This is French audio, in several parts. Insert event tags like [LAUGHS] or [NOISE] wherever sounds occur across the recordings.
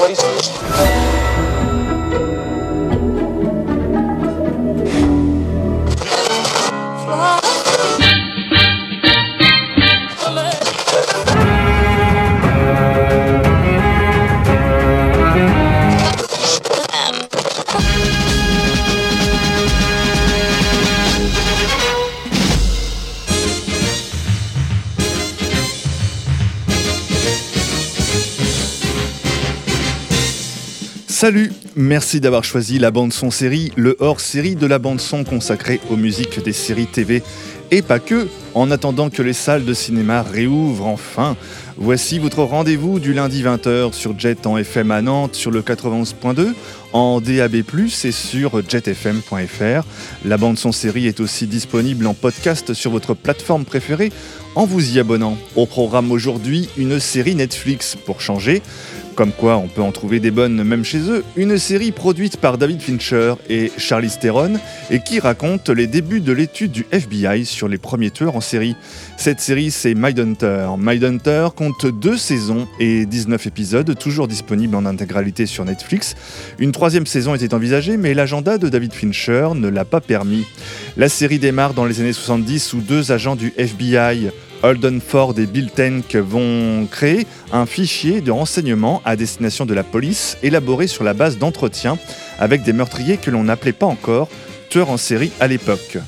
What is this? Merci d'avoir choisi la bande son série, le hors-série de la bande son consacrée aux musiques des séries TV et pas que. En attendant que les salles de cinéma réouvrent enfin, voici votre rendez-vous du lundi 20h sur Jet en FM à Nantes sur le 91.2, en DAB+, et sur jetfm.fr. La bande son série est aussi disponible en podcast sur votre plateforme préférée en vous y abonnant. Au programme aujourd'hui, une série Netflix pour changer. Comme quoi, on peut en trouver des bonnes même chez eux. Une série produite par David Fincher et Charlie Theron et qui raconte les débuts de l'étude du FBI sur les premiers tueurs en série. Cette série, c'est Mindhunter. Mindhunter compte deux saisons et 19 épisodes, toujours disponibles en intégralité sur Netflix. Une troisième saison était envisagée, mais l'agenda de David Fincher ne l'a pas permis. La série démarre dans les années 70 où deux agents du FBI Holden Ford et Bill Tenk vont créer un fichier de renseignement à destination de la police élaboré sur la base d'entretiens avec des meurtriers que l'on n'appelait pas encore tueurs en série à l'époque.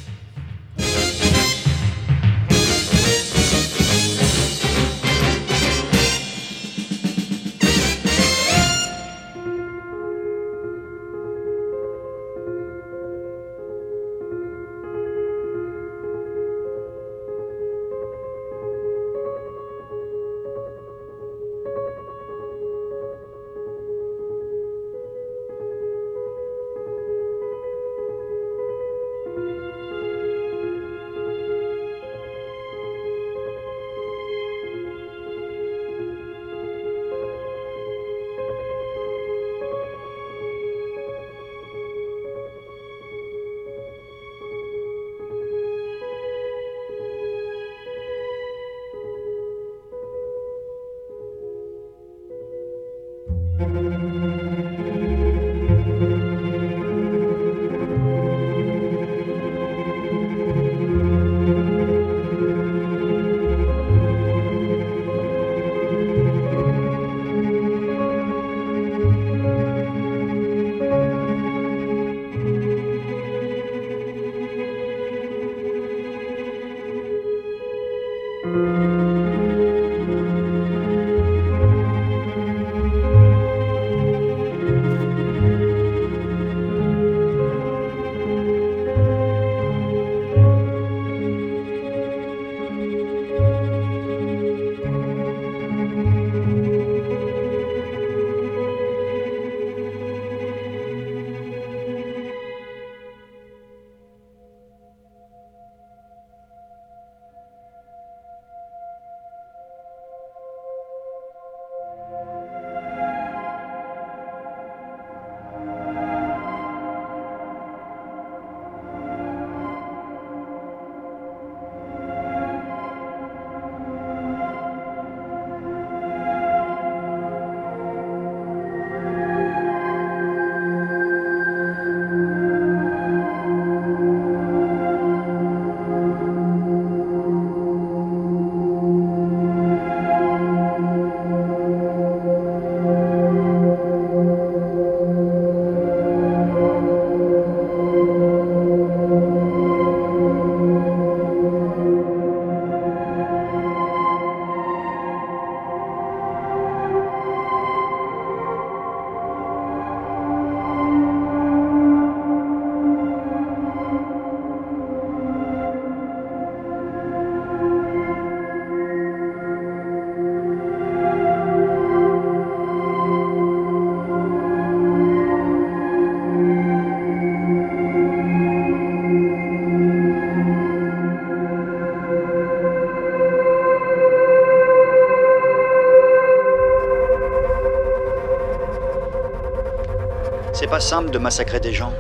Pas simple de massacrer des gens.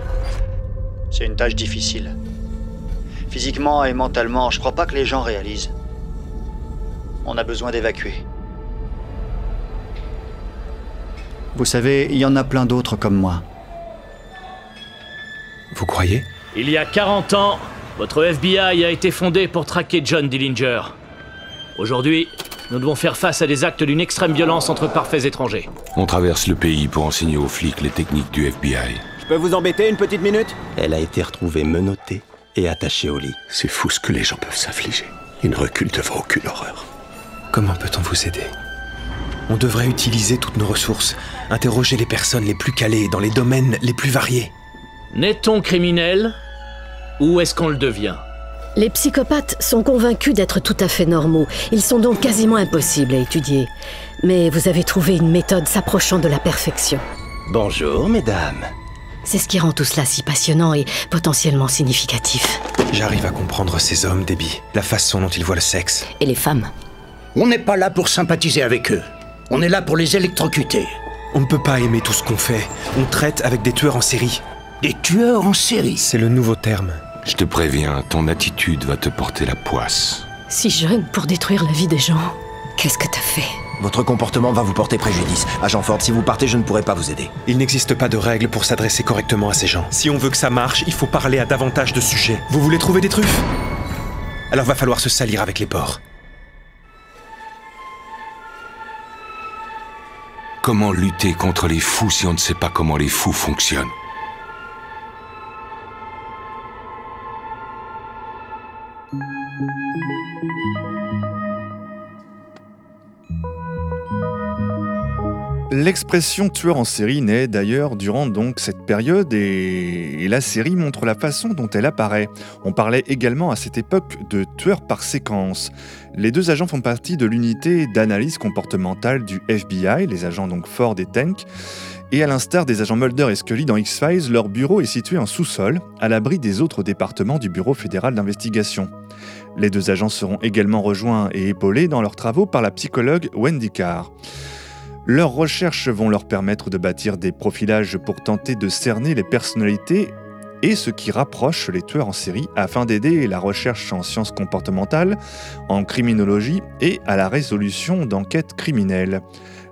C'est une tâche difficile. Physiquement et mentalement, je crois pas que les gens réalisent. On a besoin d'évacuer. Vous savez, il y en a plein d'autres comme moi. Vous croyez? Il y a 40 ans, votre FBI a été fondé pour traquer John Dillinger. Aujourd'hui, nous devons faire face à des actes d'une extrême violence entre parfaits étrangers. On traverse le pays pour enseigner aux flics les techniques du FBI. Je peux vous embêter une petite minute? Elle a été retrouvée menottée et attachée au lit. C'est fou ce que les gens peuvent s'infliger. Ils ne reculent devant aucune horreur. Comment peut-on vous aider? On devrait utiliser toutes nos ressources, interroger les personnes les plus calées dans les domaines les plus variés. N'est-on criminel Ou est-ce qu'on le devient? Les psychopathes sont convaincus d'être tout à fait normaux. Ils sont donc quasiment impossibles à étudier. Mais vous avez trouvé une méthode s'approchant de la perfection. Bonjour, mesdames. C'est ce qui rend tout cela si passionnant et potentiellement significatif. J'arrive à comprendre ces hommes, Debbie, la façon dont ils voient le sexe. Et les femmes On n'est pas là pour sympathiser avec eux. On est là pour les électrocuter. On ne peut pas aimer tout ce qu'on fait. On traite avec des tueurs en série. Des tueurs en série C'est le nouveau terme. Je te préviens, ton attitude va te porter la poisse. Si jeune pour détruire la vie des gens. Qu'est-ce que t'as fait? Votre comportement va vous porter préjudice. Agent Ford, si vous partez, je ne pourrai pas vous aider. Il n'existe pas de règles pour s'adresser correctement à ces gens. Si on veut que ça marche, il faut parler à davantage de sujets. Vous voulez trouver des truffes? Alors va falloir se salir avec les porcs. Comment lutter contre les fous si on ne sait pas comment les fous fonctionnent? L'expression tueur en série naît d'ailleurs durant donc cette période et, la série montre la façon dont elle apparaît. On parlait également à cette époque de tueur par séquence. Les deux agents font partie de l'unité d'analyse comportementale du FBI, les agents donc Ford et Tank. Et à l'instar des agents Mulder et Scully dans X-Files, leur bureau est situé en sous-sol, à l'abri des autres départements du Bureau fédéral d'investigation. Les deux agents seront également rejoints et épaulés dans leurs travaux par la psychologue Wendy Carr. Leurs recherches vont leur permettre de bâtir des profilages pour tenter de cerner les personnalités et ce qui rapproche les tueurs en série afin d'aider la recherche en sciences comportementales, en criminologie et à la résolution d'enquêtes criminelles.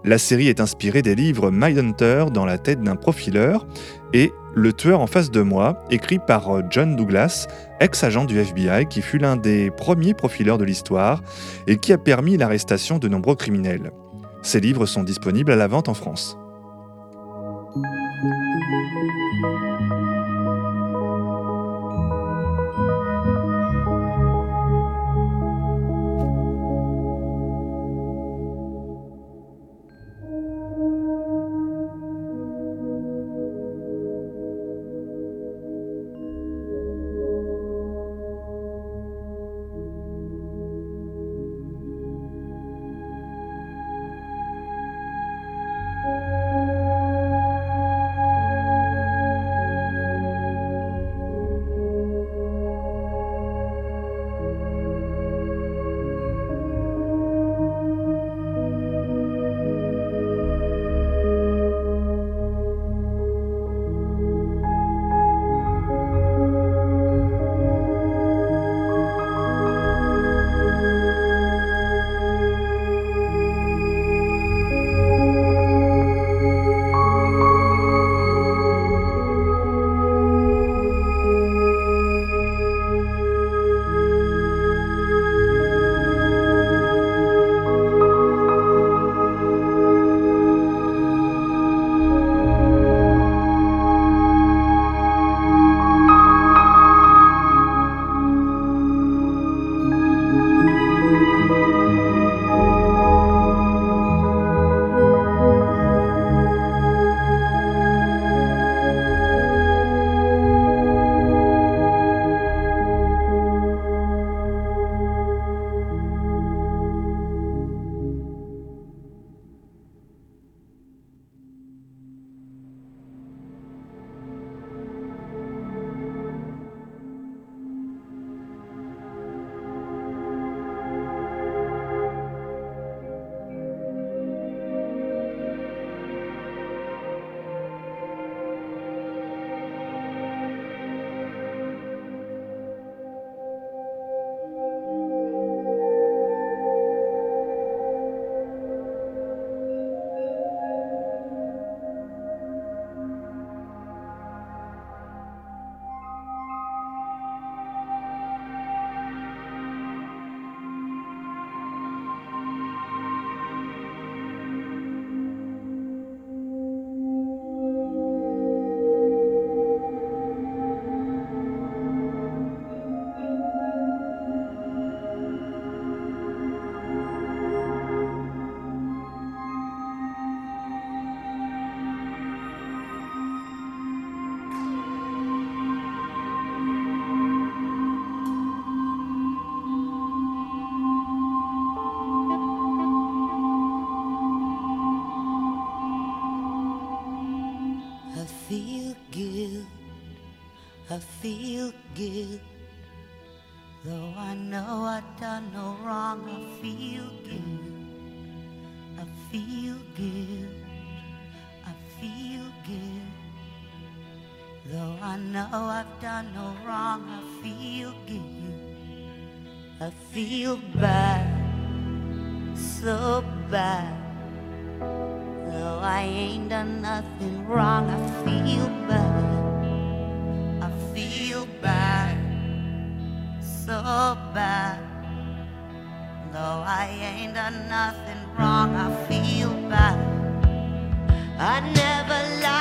La série est inspirée des livres Mindhunter dans la tête d'un profileur et Le tueur en face de moi, écrit par John Douglas, ex-agent du FBI qui fut l'un des premiers profileurs de l'histoire et qui a permis l'arrestation de nombreux criminels. Ces livres sont disponibles à la vente en France. I ain't done nothing wrong. I feel bad. I feel bad. So bad. No, I ain't done nothing wrong. I feel bad. I never lied.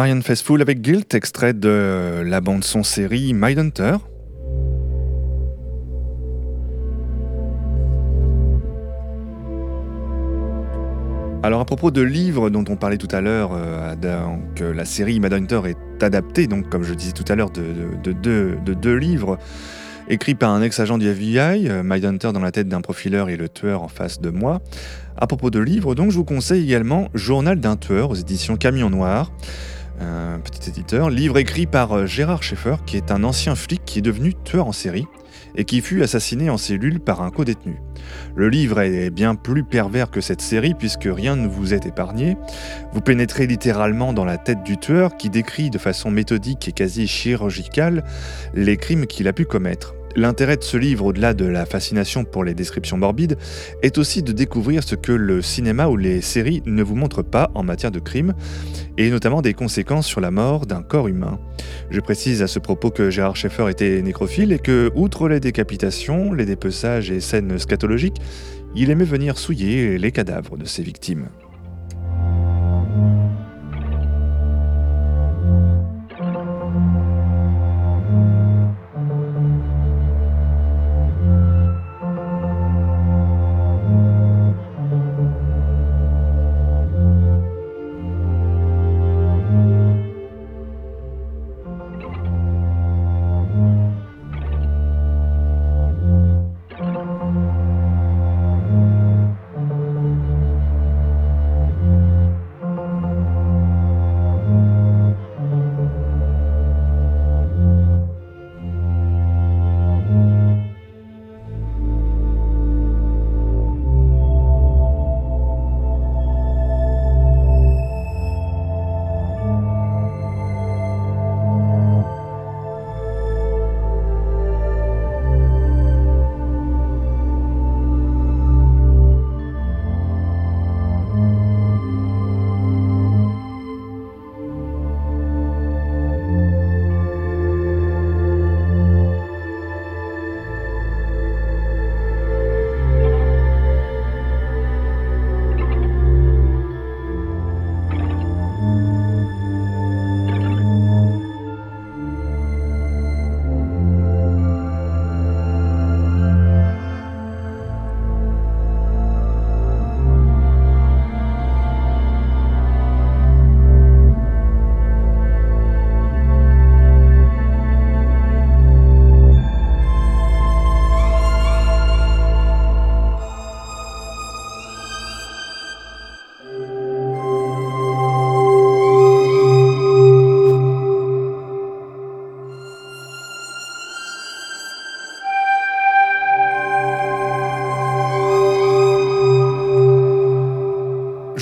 Marianne Faithfull avec Guilt, extrait de la bande-son série Mindhunter. Alors à propos de livres dont on parlait tout à l'heure, euh, euh, la série Mad Hunter est adaptée, donc comme je disais tout à l'heure, de, deux livres écrits par un ex-agent du FBI, euh, Mad Hunter dans la tête d'un profileur et le tueur en face de moi. À propos de livres, donc je vous conseille également Journal d'un tueur aux éditions Camion Noir un petit éditeur, livre écrit par euh, Gérard Schaeffer, qui est un ancien flic qui est devenu tueur en série et qui fut assassiné en cellule par un codétenu. Le livre est bien plus pervers que cette série puisque rien ne vous est épargné. Vous pénétrez littéralement dans la tête du tueur qui décrit de façon méthodique et quasi chirurgicale les crimes qu'il a pu commettre. L'intérêt de ce livre, au-delà de la fascination pour les descriptions morbides, est aussi de découvrir ce que le cinéma ou les séries ne vous montrent pas en matière de crimes, et notamment des conséquences sur la mort d'un corps humain. Je précise à ce propos que Gérard Schaeffer était nécrophile et que, outre les décapitations, les dépeçages et scènes scatologiques, il aimait venir souiller les cadavres de ses victimes.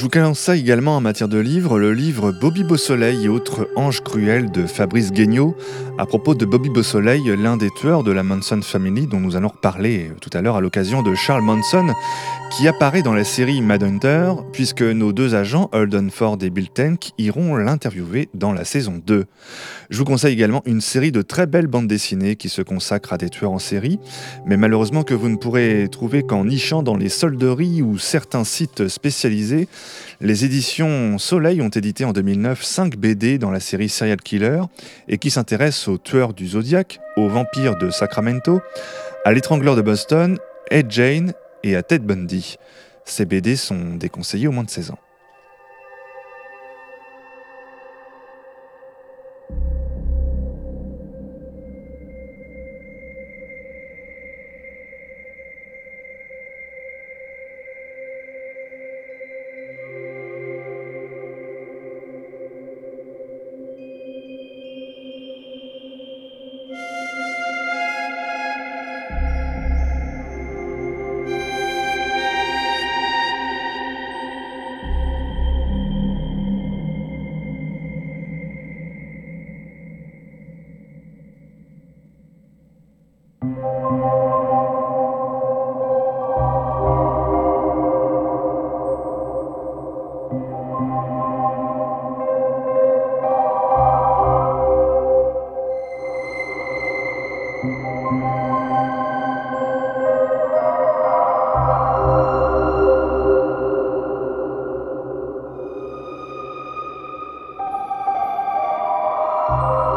Vous conseille également en matière de livres le livre Bobby Beausoleil et autres anges cruels de Fabrice Guignot à propos de Bobby Beausoleil, l'un des tueurs de la Manson Family dont nous allons reparler tout à l'heure à l'occasion de Charles Manson qui apparaît dans la série Madhunter puisque nos deux agents Holden Ford et Bill Tank iront l'interviewer dans la saison 2. Je vous conseille également une série de très belles bandes dessinées qui se consacrent à des tueurs en série, mais malheureusement que vous ne pourrez trouver qu'en nichant dans les solderies ou certains sites spécialisés. Les éditions Soleil ont édité en 2009 5 BD dans la série Serial Killer et qui s'intéressent aux tueurs du Zodiac, aux vampires de Sacramento, à l'étrangleur de Boston, Ed Jane et à Ted Bundy. Ces BD sont déconseillés au moins de 16 ans. Oh.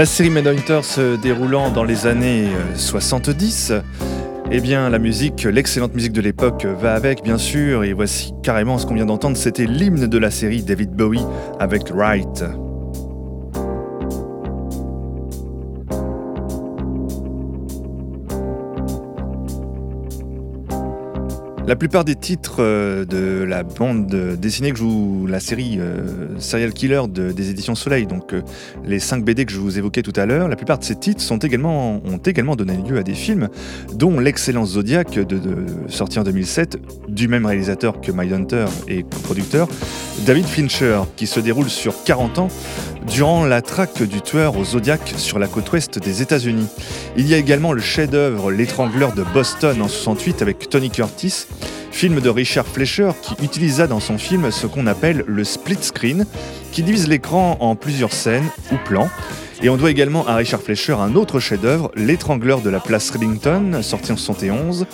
La série Manhunter se déroulant dans les années 70, eh bien la musique, l'excellente musique de l'époque va avec bien sûr, et voici carrément ce qu'on vient d'entendre, c'était l'hymne de la série David Bowie avec Wright. La plupart des titres euh, de la bande dessinée que je vous, la série euh, Serial Killer des éditions Soleil, donc euh, les 5 BD que je vous évoquais tout à l'heure, la plupart de ces titres ont également donné lieu à des films, dont L'excellence Zodiac, de, sorti en 2007, du même réalisateur que Mindhunter et producteur, David Fincher, qui se déroule sur 40 ans durant la traque du tueur au Zodiac sur la côte ouest des États-Unis. Il y a également le chef-d'œuvre L'étrangleur de Boston en 68 avec Tony Curtis, film de Richard Fleischer qui utilisa dans son film ce qu'on appelle le split screen, qui divise l'écran en plusieurs scènes ou plans. Et on doit également à Richard Fleischer un autre chef-d'œuvre, L'étrangleur de la place Reddington, sorti en 71,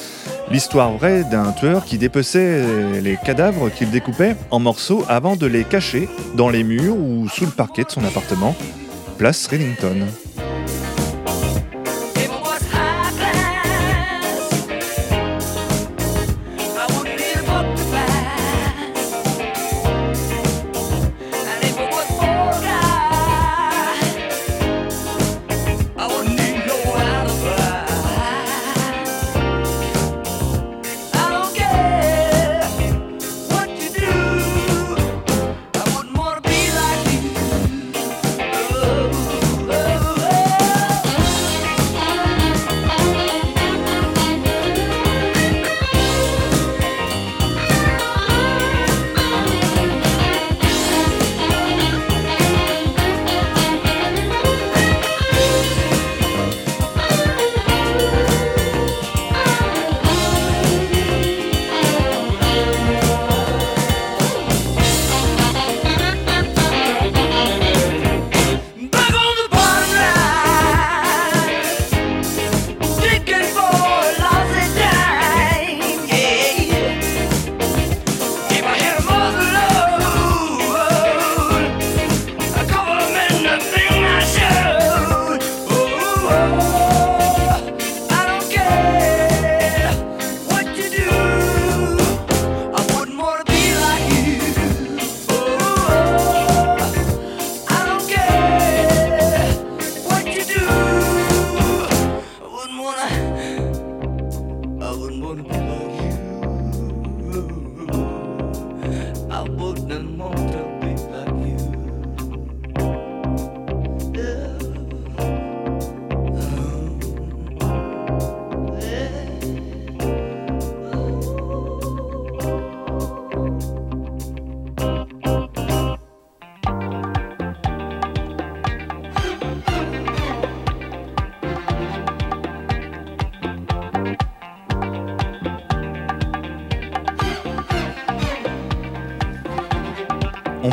l'histoire vraie d'un tueur qui dépeçait les cadavres qu'il découpait en morceaux avant de les cacher dans les murs ou sous le parquet de son appartement, place Reddington.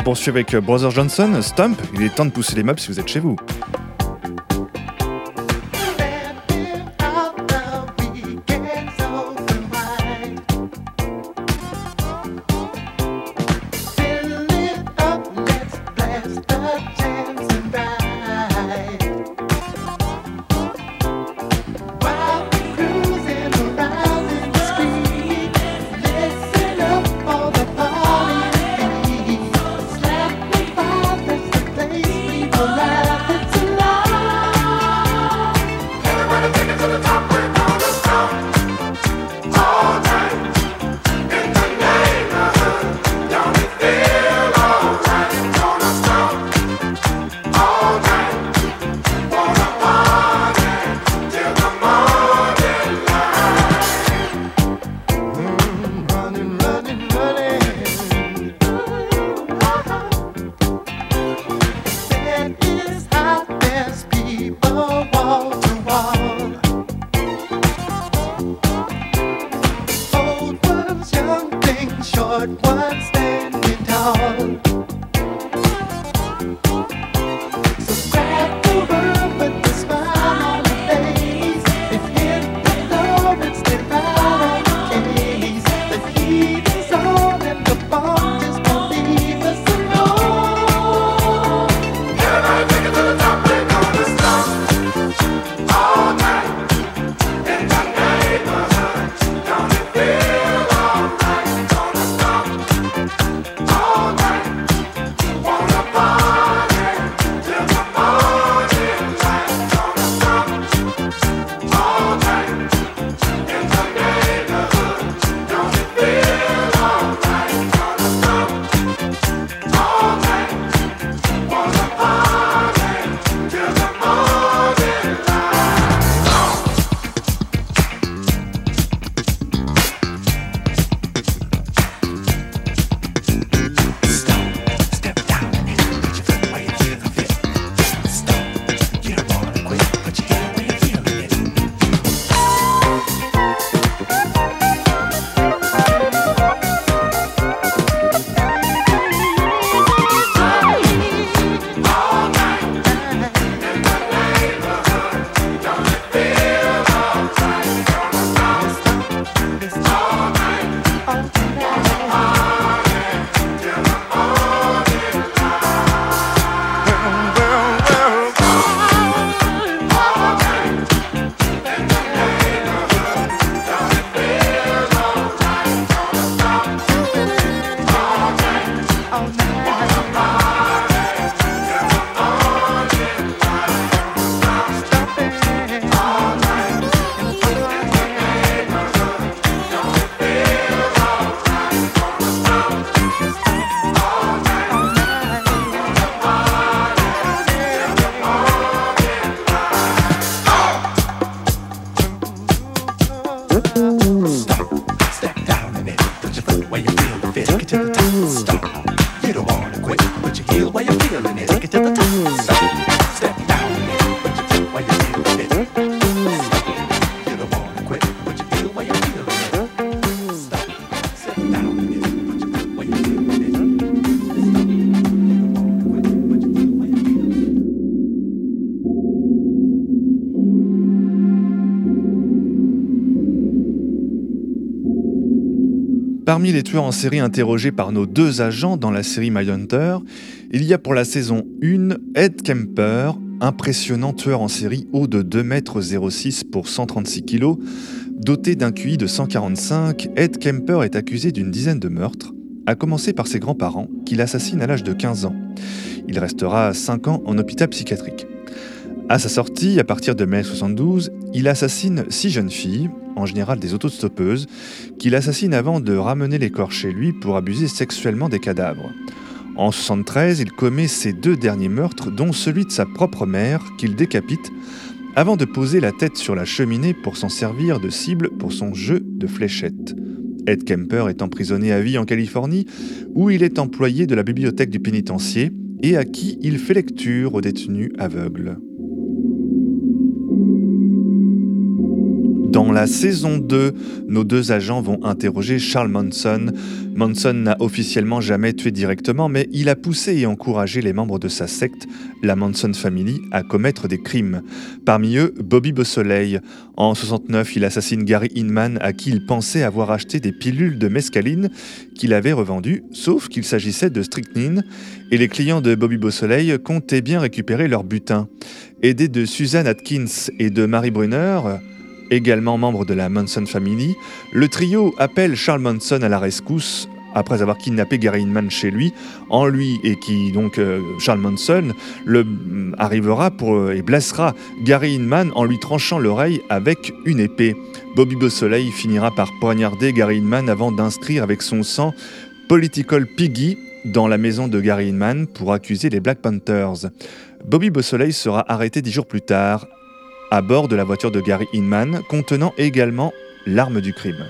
Poursuit avec Brother Johnson, Stump. Il est temps de pousser les meubles si vous êtes chez vous. Parmi les tueurs en série interrogés par nos deux agents dans la série Mindhunter, il y a pour la saison 1 Ed Kemper, impressionnant tueur en série haut de 2,06 m pour 136 kg. Doté d'un QI de 145, Ed Kemper est accusé d'une dizaine de meurtres, à commencer par ses grands-parents, qu'il assassine à l'âge de 15 ans. Il restera 5 ans en hôpital psychiatrique. À sa sortie, à partir de mai 72, il assassine six jeunes filles, en général des autostoppeuses, qu'il assassine avant de ramener les corps chez lui pour abuser sexuellement des cadavres. En 73, il commet ses deux derniers meurtres, dont celui de sa propre mère, qu'il décapite, avant de poser la tête sur la cheminée pour s'en servir de cible pour son jeu de fléchettes. Ed Kemper est emprisonné à vie en Californie, où il est employé de la bibliothèque du pénitencier et à qui il fait lecture aux détenus aveugles. Dans la saison 2, nos deux agents vont interroger Charles Manson. Manson n'a officiellement jamais tué directement, mais il a poussé et encouragé les membres de sa secte, la Manson Family, à commettre des crimes. Parmi eux, Bobby Beausoleil. En 69, il assassine Gary Inman, à qui il pensait avoir acheté des pilules de mescaline qu'il avait revendues, sauf qu'il s'agissait de strychnine, et les clients de Bobby Beausoleil comptaient bien récupérer leur butin. Aidés de Suzanne Atkins et de Mary Brunner, également membre de la Manson Family, le trio appelle Charles Manson à la rescousse après avoir kidnappé Gary Inman chez lui, en lui et qui donc euh, Charles Manson le mm, arrivera pour euh, et blessera Gary Inman en lui tranchant l'oreille avec une épée. Bobby Beausoleil finira par poignarder Gary Inman avant d'inscrire avec son sang Political Piggy dans la maison de Gary Inman pour accuser les Black Panthers. Bobby Beausoleil sera arrêté dix jours plus tard à bord de la voiture de Gary Inman, contenant également l'arme du crime.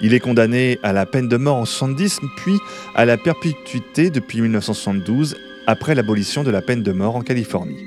Il est condamné à la peine de mort en 70, puis à la perpétuité depuis 1972, après l'abolition de la peine de mort en Californie.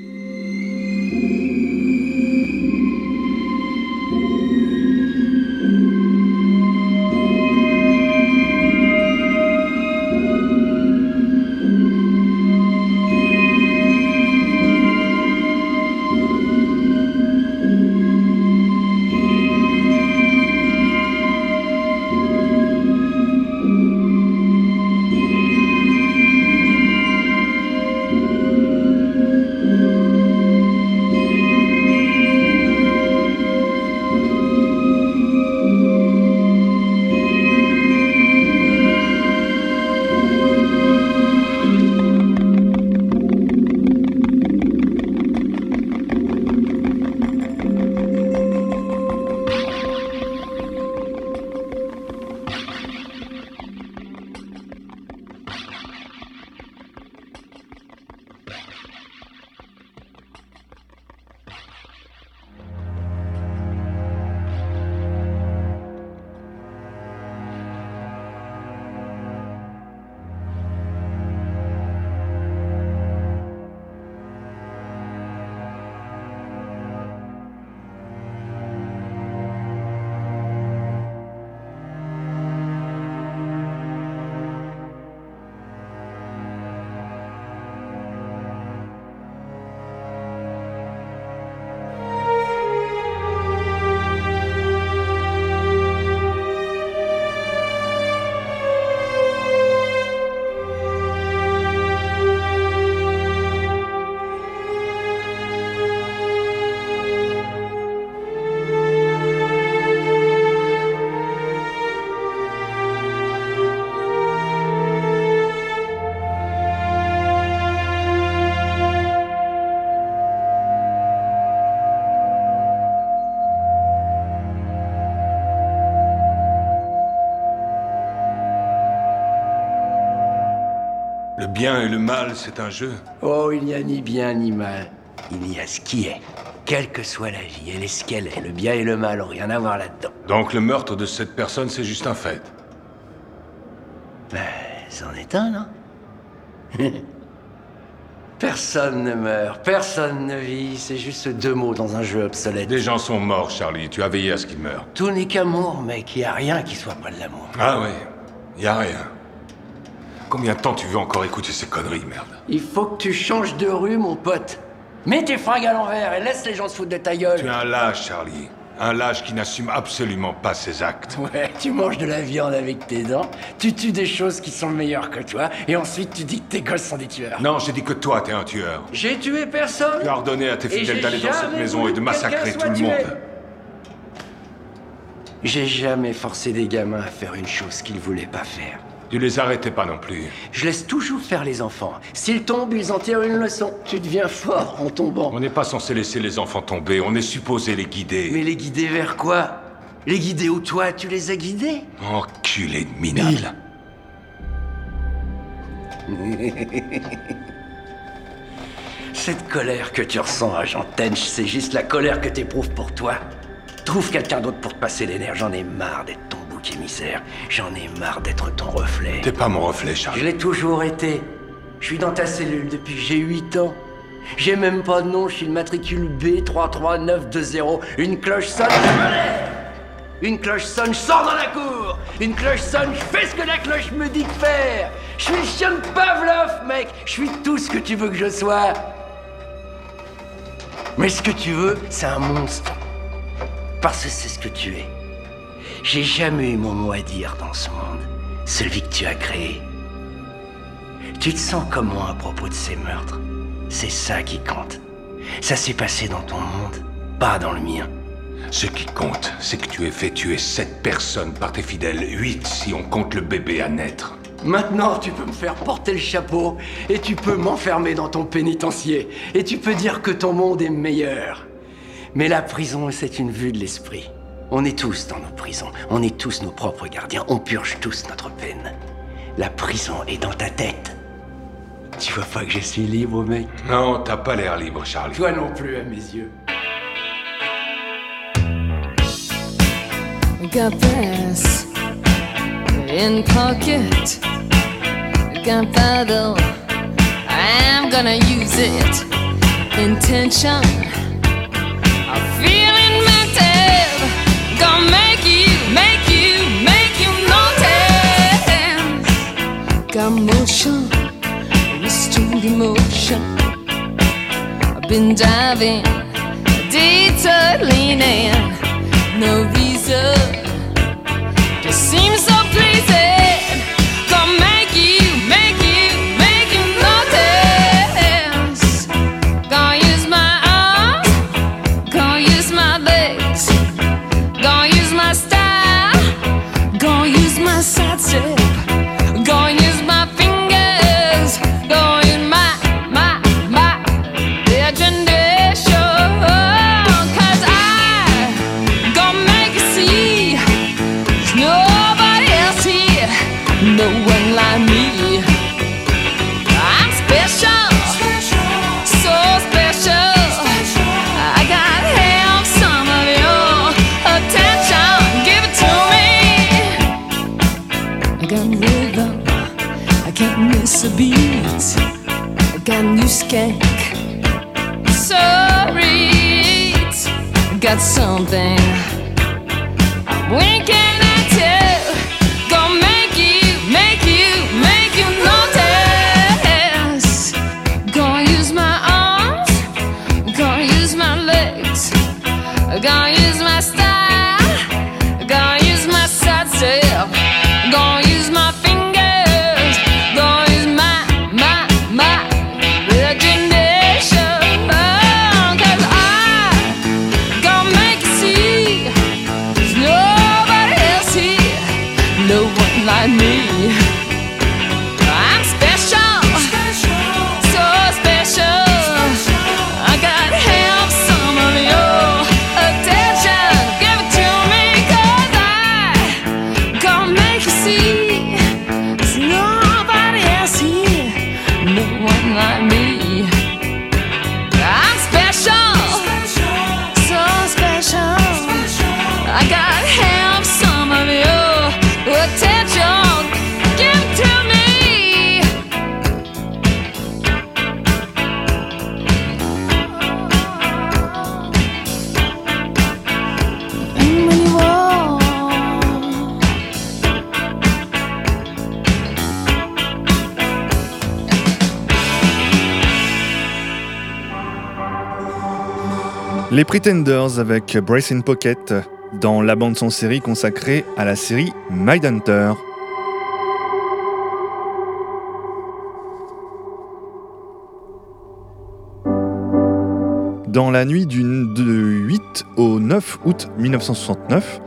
Bien et le mal, c'est un jeu. Oh, il n'y a ni bien ni mal. Il y a ce qui est. Quelle que soit la vie, elle est ce qu'elle est. Le bien et le mal ont rien à voir là-dedans. Donc le meurtre de cette personne, c'est juste un fait. Ben, c'en est un, non? [LAUGHS] Personne ne meurt, personne ne vit, c'est juste deux mots dans un jeu obsolète. Des gens sont morts, Charlie. Tu as veillé à ce qu'ils meurent. Tout n'est qu'amour, mec, il y a rien qui soit pas de l'amour. Ah ouais, y a rien. Combien de temps tu veux encore écouter ces conneries, merde Il faut que tu changes de rue, mon pote. Mets tes fringues à l'envers et laisse les gens se foutre de ta gueule. Tu es un lâche, Charlie. Un lâche qui n'assume absolument pas ses actes. Ouais, tu manges de la viande avec tes dents, tu tues des choses qui sont meilleures que toi, et ensuite tu dis que tes gosses sont des tueurs. Non, j'ai dit que toi, t'es un tueur. J'ai tué personne Tu as ordonné à tes fidèles d'aller dans cette maison et de massacrer tout le monde. J'ai jamais forcé des gamins à faire une chose qu'ils voulaient pas faire. Tu les arrêtais pas non plus. Je laisse toujours faire les enfants. S'ils tombent, ils en tirent une leçon. Tu deviens fort en tombant. On n'est pas censé laisser les enfants tomber, on est supposé les guider. Mais les guider vers quoi? Les guider où toi? Tu les as guidés? Enculé de minable. [LAUGHS] Cette colère que tu ressens, agent Tench, c'est juste la colère que t'éprouves pour toi. Trouve quelqu'un d'autre pour te passer nerfs. J'en ai marre d'être ton émissaire. J'en ai marre d'être ton reflet. T'es pas mon reflet, Je Charles. l'ai toujours été. Je suis dans ta cellule depuis que j'ai 8 ans. J'ai même pas de nom, je suis le matricule B33920. Une cloche sonne, je me lève Une cloche sonne, je sors dans la cour Une cloche sonne, je fais ce que la cloche me dit de faire Je suis le chien de Pavlov, mec Je suis tout ce que tu veux que je sois Mais ce que tu veux, c'est un monstre. Parce que c'est ce que tu es. J'ai jamais eu mon mot à dire dans ce monde. Celui que tu as créé. Tu te sens comment à propos de ces meurtres C'est ça qui compte. Ça s'est passé dans ton monde, pas dans le mien. Ce qui compte, c'est que tu aies fait tuer sept personnes par tes fidèles, huit si on compte le bébé à naître. Maintenant, tu peux me faire porter le chapeau et tu peux m'enfermer dans ton pénitencier et tu peux dire que ton monde est meilleur. Mais la prison, c'est une vue de l'esprit. On est tous dans nos prisons, on est tous nos propres gardiens, on purge tous notre peine. La prison est dans ta tête. Tu vois pas que je suis libre, mec? Non, t'as pas l'air libre, Charlie. Toi non plus, à mes yeux. Got this in pocket. Gunpowder. I'm gonna use it. Intention. Got motion, restrained emotion. I've been diving, detour leaning. No reason, something. Pretenders avec Brace in Pocket dans la bande son série consacrée à la série Mindhunter. Dans la nuit du de 8 au 9 août 1969,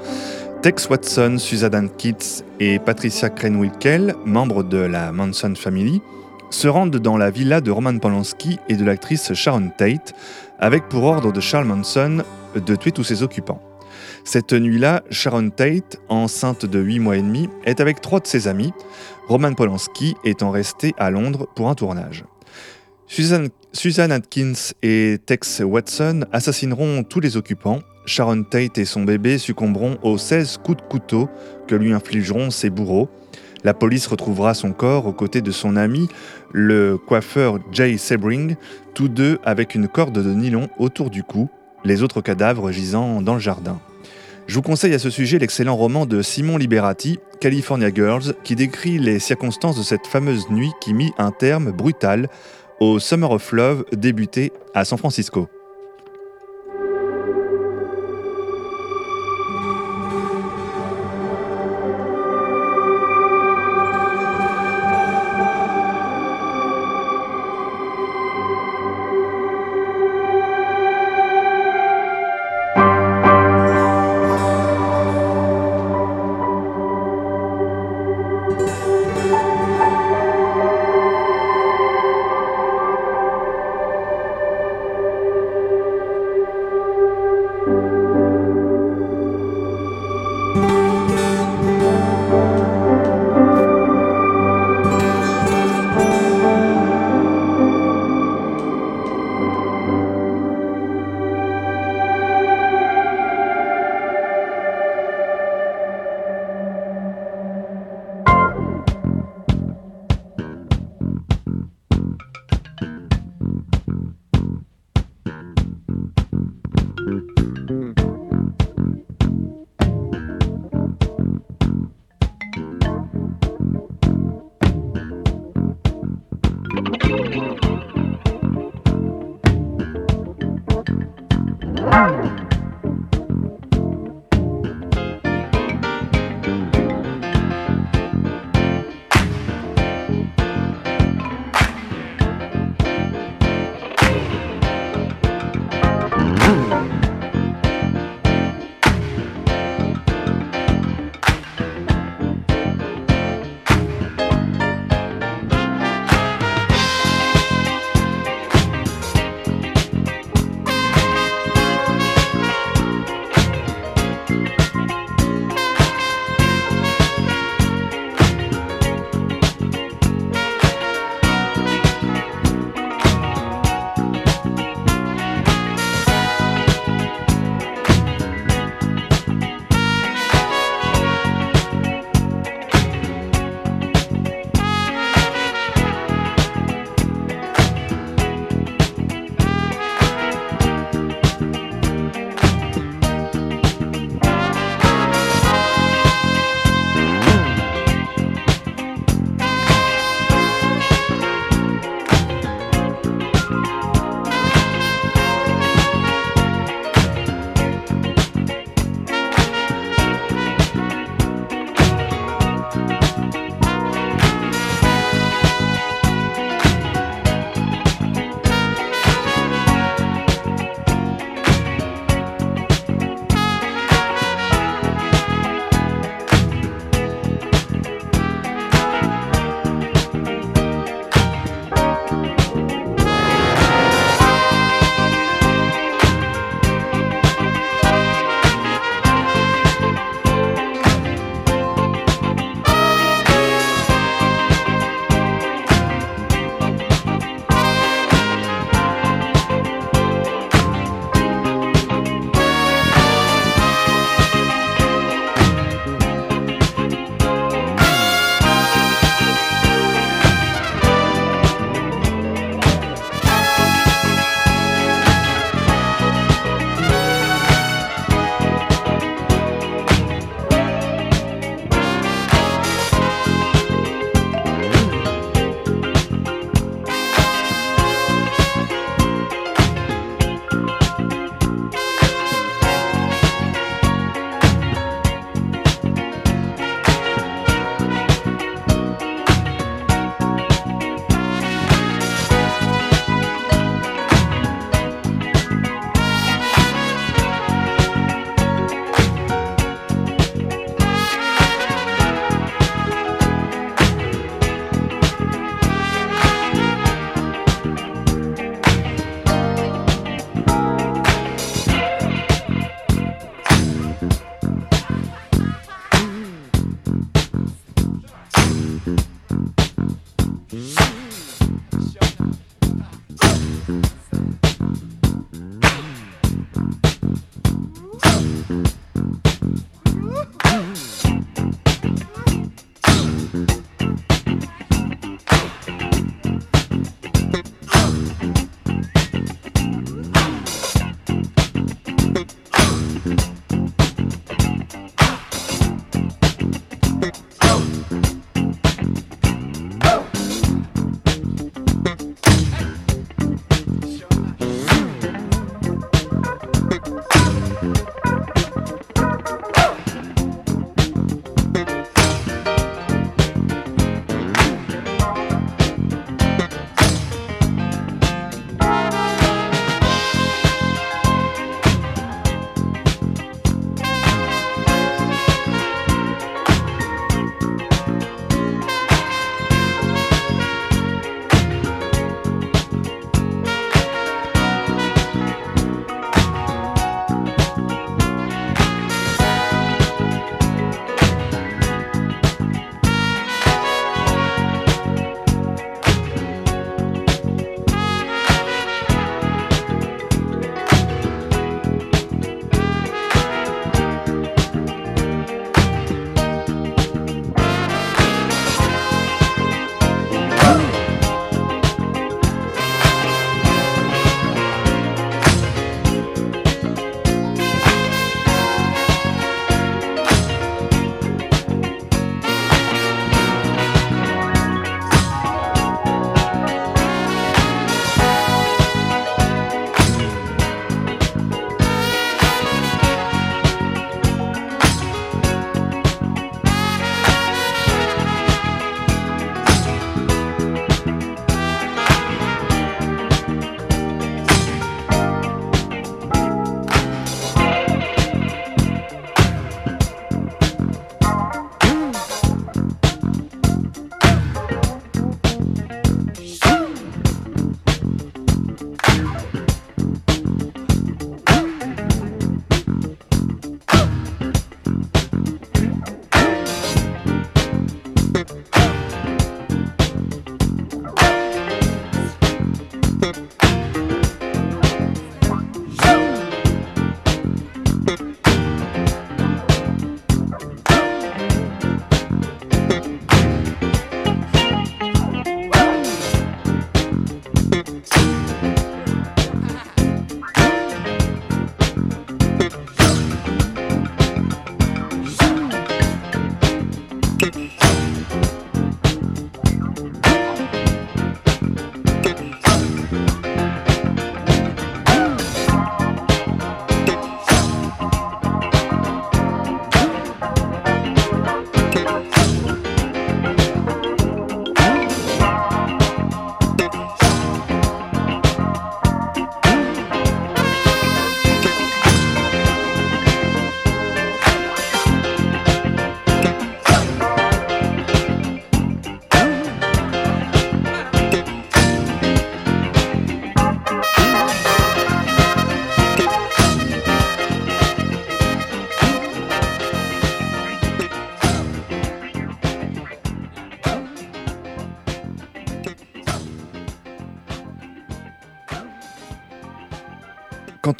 Tex Watson, Susan Kitts et Patricia Crane-Wilkel, membres de la Manson Family, se rendent dans la villa de Roman Polanski et de l'actrice Sharon Tate, avec pour ordre de Charles Manson de tuer tous ses occupants. Cette nuit-là, Sharon Tate, enceinte de 8 mois et demi, est avec trois de ses amis, Roman Polanski étant resté à Londres pour un tournage. Susan, Susan Atkins et Tex Watson assassineront tous les occupants. Sharon Tate et son bébé succomberont aux 16 coups de couteau que lui infligeront ses bourreaux. La police retrouvera son corps aux côtés de son ami, le coiffeur Jay Sebring, tous deux avec une corde de nylon autour du cou, les autres cadavres gisant dans le jardin. Je vous conseille à ce sujet l'excellent roman de Simon Liberati, California Girls, qui décrit les circonstances de cette fameuse nuit qui mit un terme brutal au Summer of Love débuté à San Francisco.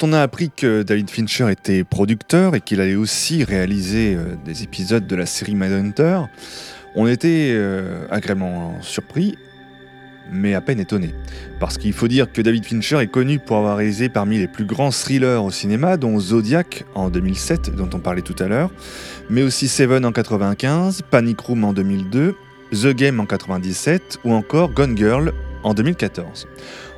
Quand on a appris que David Fincher était producteur et qu'il allait aussi réaliser euh, des épisodes de la série Mindhunter, on était euh, agréablement surpris, mais à peine étonné. Parce qu'il faut dire que David Fincher est connu pour avoir réalisé parmi les plus grands thrillers au cinéma, dont Zodiac en 2007, dont on parlait tout à l'heure, mais aussi Seven en 95, Panic Room en 2002, The Game en 97 ou encore Gone Girl en 2014.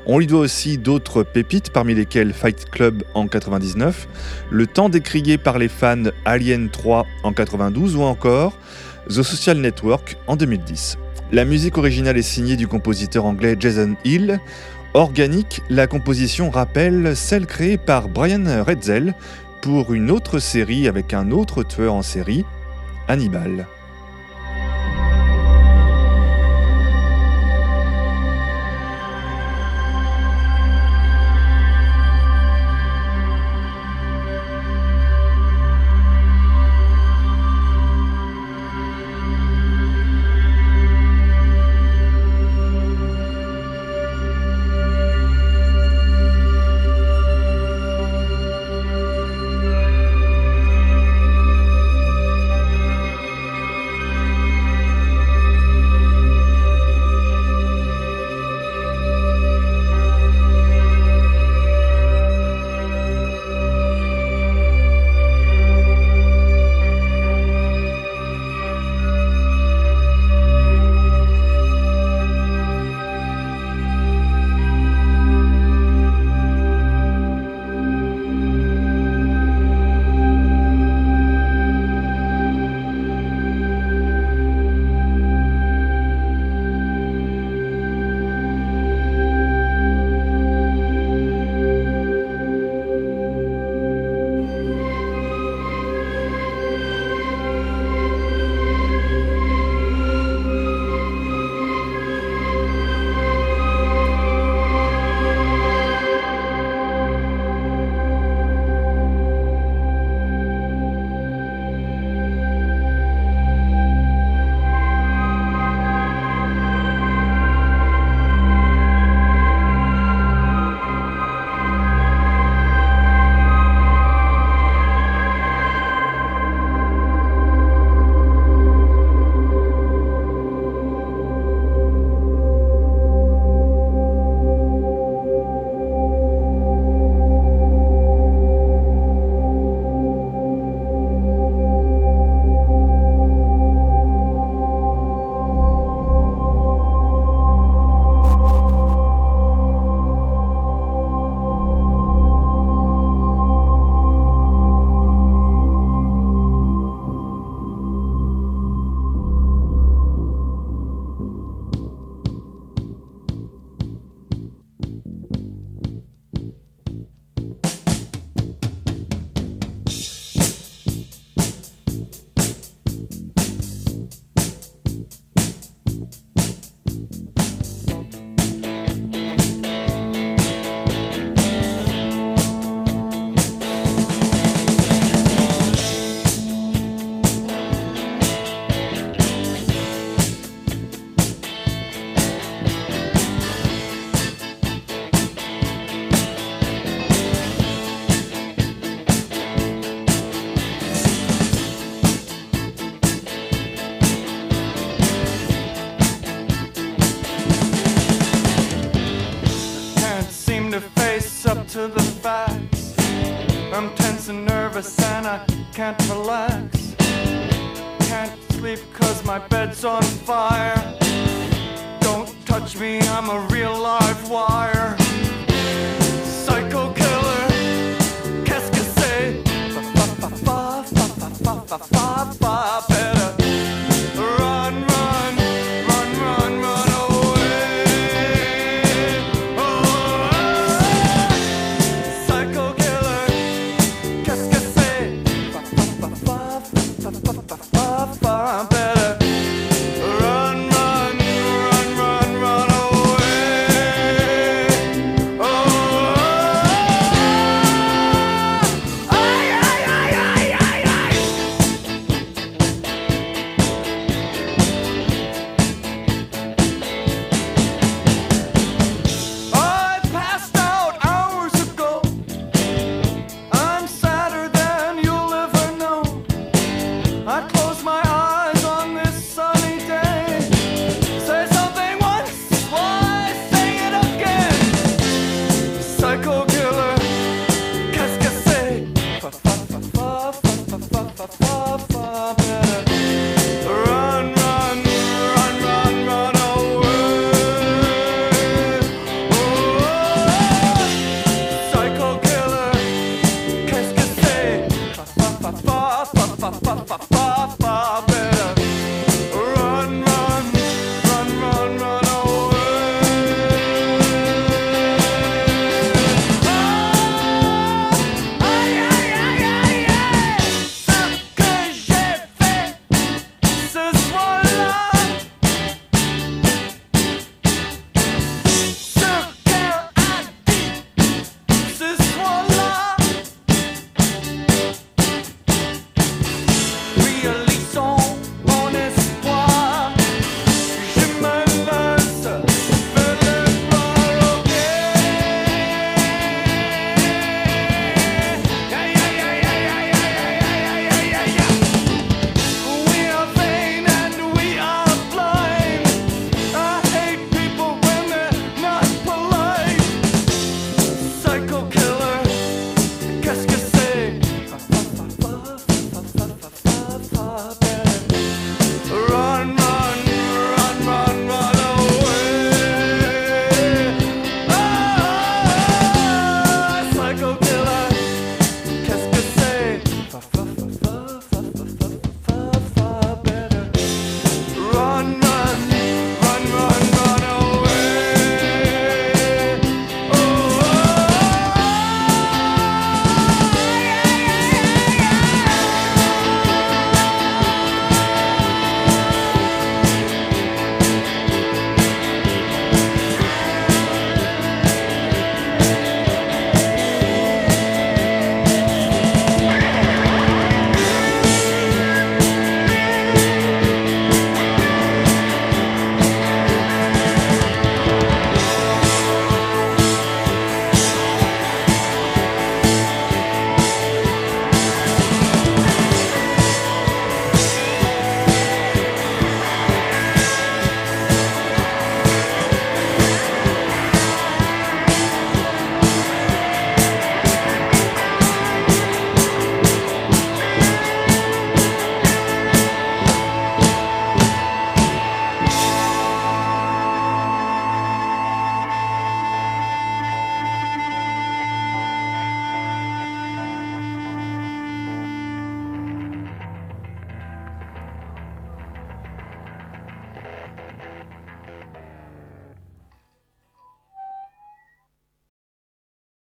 On lui doit aussi d'autres pépites, parmi lesquelles Fight Club en 99, le temps décrié par les fans Alien 3 en 92 ou encore The Social Network en 2010. La musique originale est signée du compositeur anglais Jason Hill. Organique, la composition rappelle celle créée par Brian Redzel pour une autre série avec un autre tueur en série, Hannibal.